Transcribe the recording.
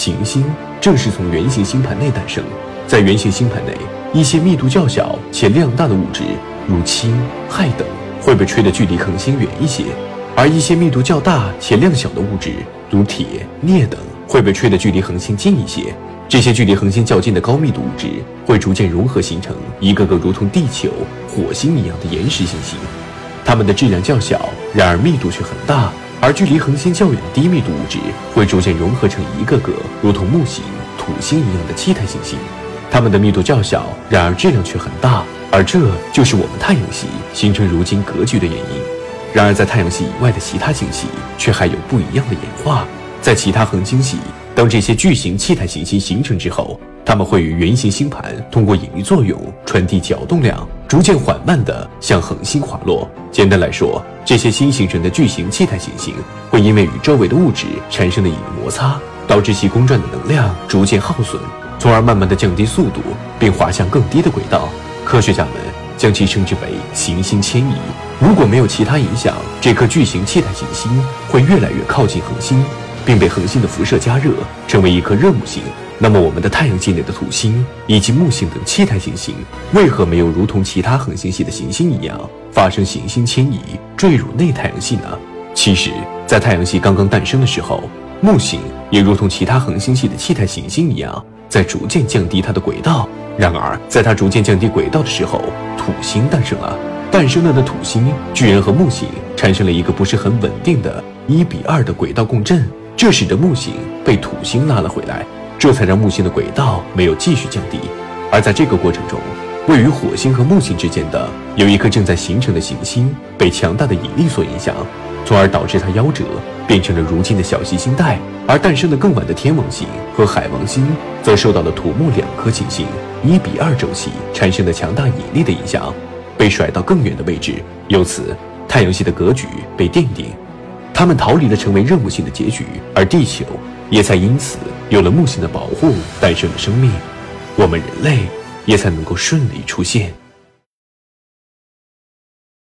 行星正是从圆形星盘内诞生。在圆形星盘内，一些密度较小且量大的物质，如氢、氦等，会被吹得距离恒星远一些；而一些密度较大且量小的物质，如铁、镍等，会被吹得距离恒星近一些。这些距离恒星较近的高密度物质，会逐渐融合形成一个个如同地球、火星一样的岩石行星。它们的质量较小，然而密度却很大；而距离恒星较远的低密度物质，会逐渐融合成一个个如同木星、土星一样的气态行星。它们的密度较小，然而质量却很大，而这就是我们太阳系形成如今格局的原因。然而，在太阳系以外的其他星系却还有不一样的演化。在其他恒星系，当这些巨型气态行星形成之后，它们会与圆形星盘通过引力作用传递角动量，逐渐缓慢地向恒星滑落。简单来说，这些新形成的巨型气态行星会因为与周围的物质产生的引力摩擦，导致其公转的能量逐渐耗损。从而慢慢地降低速度，并滑向更低的轨道。科学家们将其称之为行星迁移。如果没有其他影响，这颗巨型气态行星会越来越靠近恒星，并被恒星的辐射加热，成为一颗热木星。那么，我们的太阳系内的土星以及木星等气态行星，为何没有如同其他恒星系的行星一样发生行星迁移，坠入内太阳系呢？其实，在太阳系刚刚诞生的时候，木星也如同其他恒星系的气态行星一样。在逐渐降低它的轨道。然而，在它逐渐降低轨道的时候，土星诞生了。诞生了的土星居然和木星产生了一个不是很稳定的一比二的轨道共振，这使得木星被土星拉了回来，这才让木星的轨道没有继续降低。而在这个过程中，位于火星和木星之间的有一颗正在形成的行星被强大的引力所影响，从而导致它夭折。变成了如今的小行星带，而诞生的更晚的天王星和海王星，则受到了土木两颗行星一比二周期产生的强大引力的影响，被甩到更远的位置，由此太阳系的格局被奠定，他们逃离了成为任务性的结局，而地球也才因此有了木星的保护，诞生了生命，我们人类也才能够顺利出现。